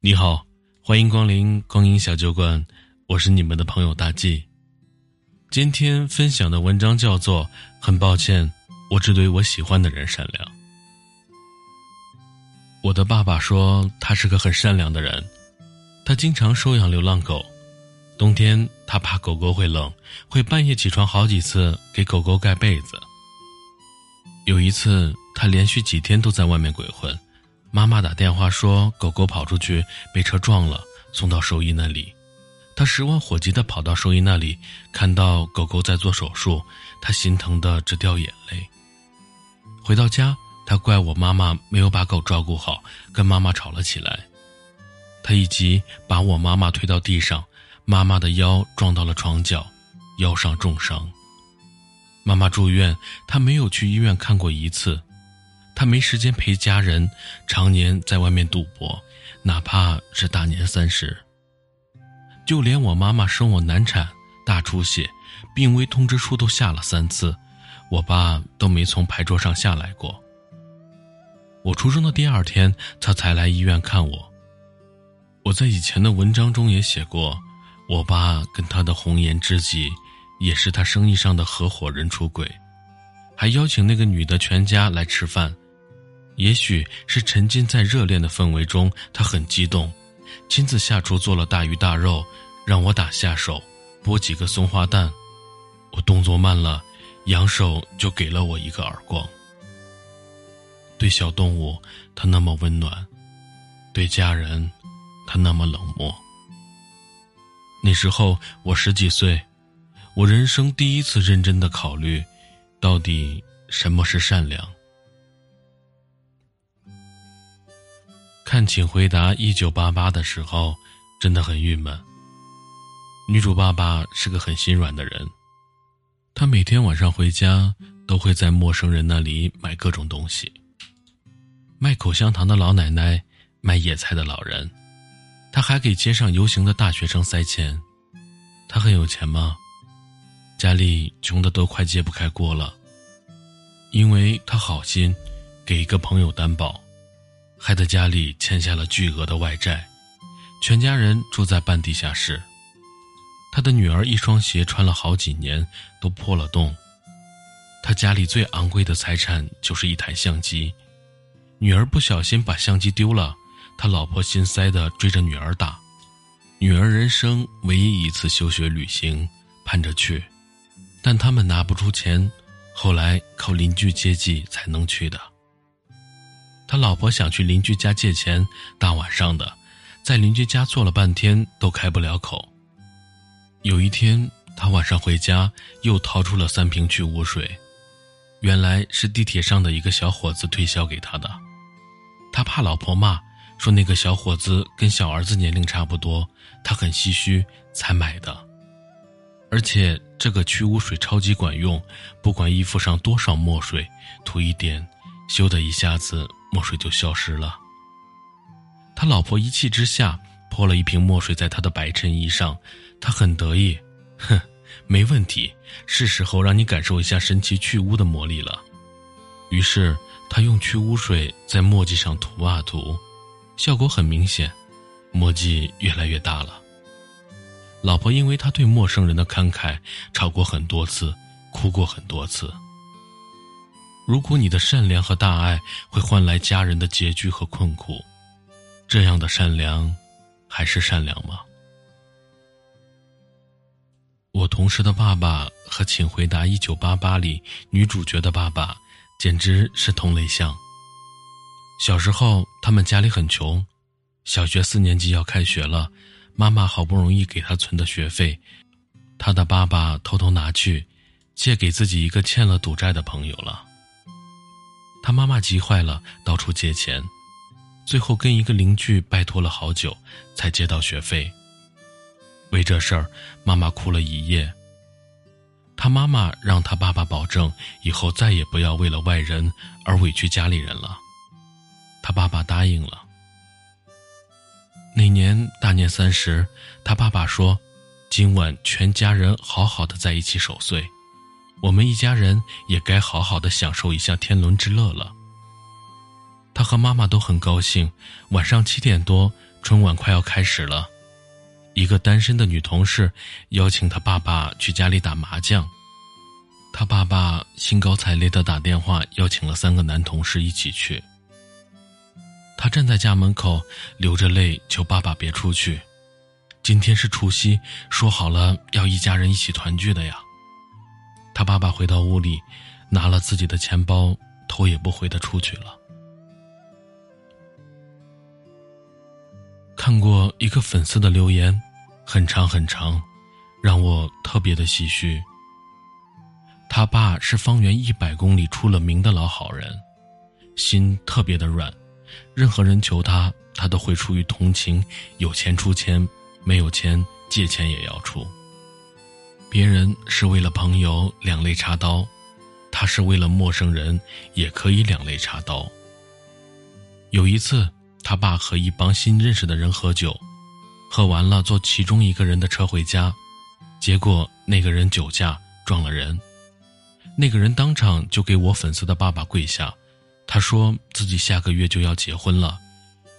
你好，欢迎光临光阴小酒馆，我是你们的朋友大 G。今天分享的文章叫做《很抱歉，我只对我喜欢的人善良》。我的爸爸说他是个很善良的人，他经常收养流浪狗。冬天他怕狗狗会冷，会半夜起床好几次给狗狗盖被子。有一次，他连续几天都在外面鬼混。妈妈打电话说，狗狗跑出去被车撞了，送到兽医那里。他十万火急地跑到兽医那里，看到狗狗在做手术，他心疼得直掉眼泪。回到家，他怪我妈妈没有把狗照顾好，跟妈妈吵了起来。他一急把我妈妈推到地上，妈妈的腰撞到了床角，腰上重伤。妈妈住院，他没有去医院看过一次。他没时间陪家人，常年在外面赌博，哪怕是大年三十。就连我妈妈生我难产、大出血、病危通知书都下了三次，我爸都没从牌桌上下来过。我出生的第二天，他才来医院看我。我在以前的文章中也写过，我爸跟他的红颜知己，也是他生意上的合伙人出轨，还邀请那个女的全家来吃饭。也许是沉浸在热恋的氛围中，他很激动，亲自下厨做了大鱼大肉，让我打下手，剥几个松花蛋。我动作慢了，扬手就给了我一个耳光。对小动物，他那么温暖；对家人，他那么冷漠。那时候我十几岁，我人生第一次认真的考虑，到底什么是善良。看，请回答一九八八的时候，真的很郁闷。女主爸爸是个很心软的人，他每天晚上回家都会在陌生人那里买各种东西。卖口香糖的老奶奶，卖野菜的老人，他还给街上游行的大学生塞钱。他很有钱吗？家里穷的都快揭不开锅了，因为他好心，给一个朋友担保。害得家里欠下了巨额的外债，全家人住在半地下室。他的女儿一双鞋穿了好几年都破了洞。他家里最昂贵的财产就是一台相机，女儿不小心把相机丢了，他老婆心塞的追着女儿打。女儿人生唯一一次休学旅行，盼着去，但他们拿不出钱，后来靠邻居接济才能去的。他老婆想去邻居家借钱，大晚上的，在邻居家坐了半天都开不了口。有一天，他晚上回家，又掏出了三瓶去污水，原来是地铁上的一个小伙子推销给他的。他怕老婆骂，说那个小伙子跟小儿子年龄差不多，他很唏嘘才买的。而且这个去污水超级管用，不管衣服上多少墨水，涂一点，咻的一下子。墨水就消失了。他老婆一气之下泼了一瓶墨水在他的白衬衣上，他很得意，哼，没问题，是时候让你感受一下神奇去污的魔力了。于是他用去污水在墨迹上涂啊涂，效果很明显，墨迹越来越大了。老婆因为他对陌生人的慷慨，吵过很多次，哭过很多次。如果你的善良和大爱会换来家人的拮据和困苦，这样的善良，还是善良吗？我同事的爸爸和《请回答一九八八》里女主角的爸爸，简直是同类相。小时候，他们家里很穷，小学四年级要开学了，妈妈好不容易给他存的学费，他的爸爸偷偷拿去，借给自己一个欠了赌债的朋友了。他妈妈急坏了，到处借钱，最后跟一个邻居拜托了好久，才借到学费。为这事儿，妈妈哭了一夜。他妈妈让他爸爸保证，以后再也不要为了外人而委屈家里人了。他爸爸答应了。那年大年三十，他爸爸说：“今晚全家人好好的在一起守岁。”我们一家人也该好好的享受一下天伦之乐了。他和妈妈都很高兴。晚上七点多，春晚快要开始了，一个单身的女同事邀请她爸爸去家里打麻将。他爸爸兴高采烈的打电话邀请了三个男同事一起去。他站在家门口，流着泪求爸爸别出去。今天是除夕，说好了要一家人一起团聚的呀。他爸爸回到屋里，拿了自己的钱包，头也不回的出去了。看过一个粉丝的留言，很长很长，让我特别的唏嘘。他爸是方圆一百公里出了名的老好人，心特别的软，任何人求他，他都会出于同情，有钱出钱，没有钱借钱也要出。别人是为了朋友两肋插刀，他是为了陌生人也可以两肋插刀。有一次，他爸和一帮新认识的人喝酒，喝完了坐其中一个人的车回家，结果那个人酒驾撞了人。那个人当场就给我粉丝的爸爸跪下，他说自己下个月就要结婚了，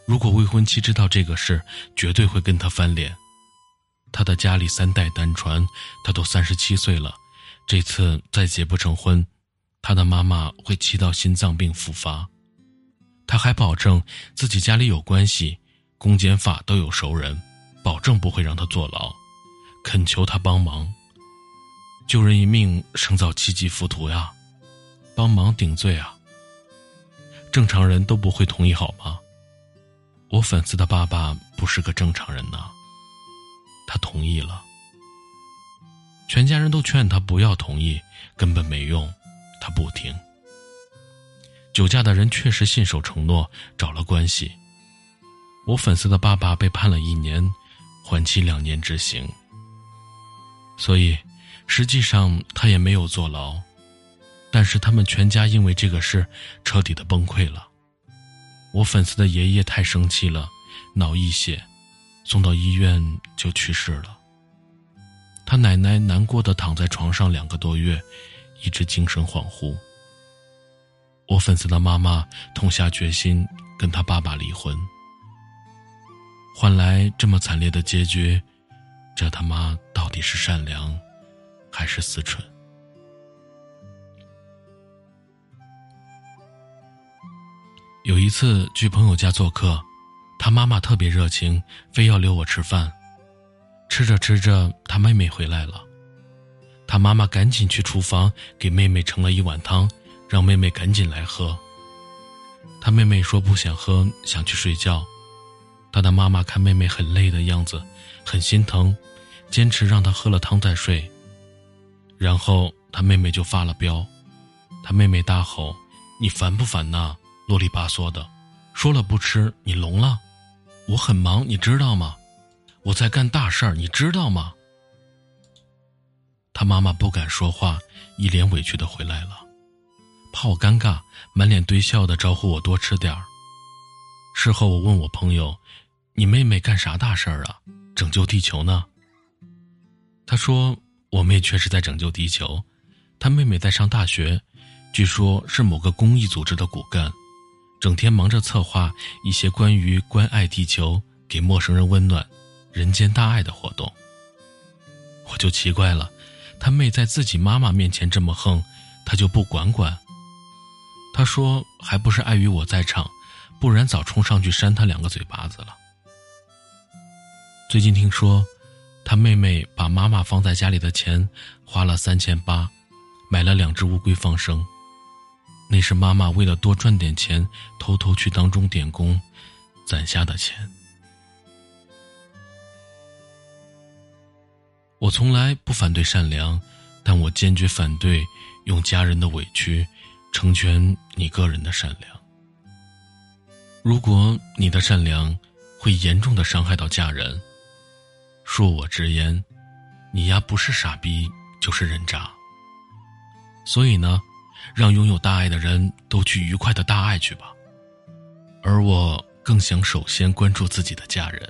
如果未婚妻知道这个事，绝对会跟他翻脸。他的家里三代单传，他都三十七岁了，这次再结不成婚，他的妈妈会气到心脏病复发。他还保证自己家里有关系，公检法都有熟人，保证不会让他坐牢，恳求他帮忙。救人一命胜造七级浮屠呀，帮忙顶罪啊！正常人都不会同意好吗？我粉丝的爸爸不是个正常人呐，他同意了。全家人都劝他不要同意，根本没用，他不听。酒驾的人确实信守承诺，找了关系。我粉丝的爸爸被判了一年，缓期两年执行。所以。实际上他也没有坐牢，但是他们全家因为这个事彻底的崩溃了。我粉丝的爷爷太生气了，脑溢血，送到医院就去世了。他奶奶难过的躺在床上两个多月，一直精神恍惚。我粉丝的妈妈痛下决心跟他爸爸离婚，换来这么惨烈的结局，这他妈到底是善良？还是死蠢。有一次去朋友家做客，他妈妈特别热情，非要留我吃饭。吃着吃着，他妹妹回来了，他妈妈赶紧去厨房给妹妹盛了一碗汤，让妹妹赶紧来喝。他妹妹说不想喝，想去睡觉。他的妈妈看妹妹很累的样子，很心疼，坚持让她喝了汤再睡。然后他妹妹就发了飙，他妹妹大吼：“你烦不烦呐？啰里吧嗦的，说了不吃你聋了？我很忙，你知道吗？我在干大事儿，你知道吗？”他妈妈不敢说话，一脸委屈的回来了，怕我尴尬，满脸堆笑的招呼我多吃点儿。事后我问我朋友：“你妹妹干啥大事儿啊？拯救地球呢？”他说。我妹确实在拯救地球，她妹妹在上大学，据说是某个公益组织的骨干，整天忙着策划一些关于关爱地球、给陌生人温暖、人间大爱的活动。我就奇怪了，他妹在自己妈妈面前这么横，他就不管管？他说还不是碍于我在场，不然早冲上去扇他两个嘴巴子了。最近听说。他妹妹把妈妈放在家里的钱花了三千八，买了两只乌龟放生。那是妈妈为了多赚点钱，偷偷去当钟点工攒下的钱。我从来不反对善良，但我坚决反对用家人的委屈成全你个人的善良。如果你的善良会严重的伤害到家人。恕我直言，你丫不是傻逼就是人渣。所以呢，让拥有大爱的人都去愉快的大爱去吧。而我更想首先关注自己的家人。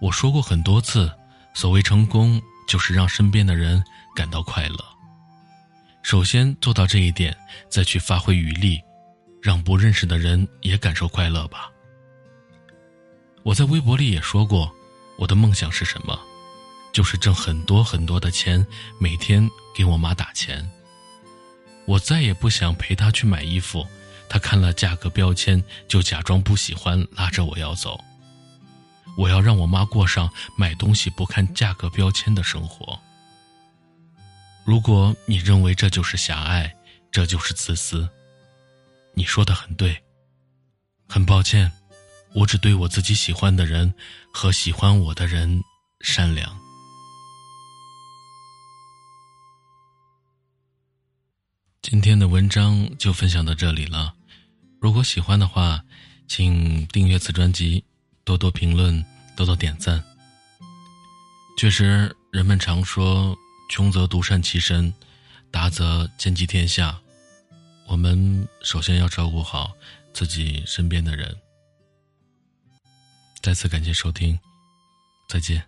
我说过很多次，所谓成功就是让身边的人感到快乐。首先做到这一点，再去发挥余力，让不认识的人也感受快乐吧。我在微博里也说过，我的梦想是什么？就是挣很多很多的钱，每天给我妈打钱。我再也不想陪她去买衣服，她看了价格标签就假装不喜欢，拉着我要走。我要让我妈过上买东西不看价格标签的生活。如果你认为这就是狭隘，这就是自私，你说的很对。很抱歉，我只对我自己喜欢的人和喜欢我的人善良。今天的文章就分享到这里了。如果喜欢的话，请订阅此专辑。多多评论，多多点赞。确实，人们常说“穷则独善其身，达则兼济天下”。我们首先要照顾好自己身边的人。再次感谢收听，再见。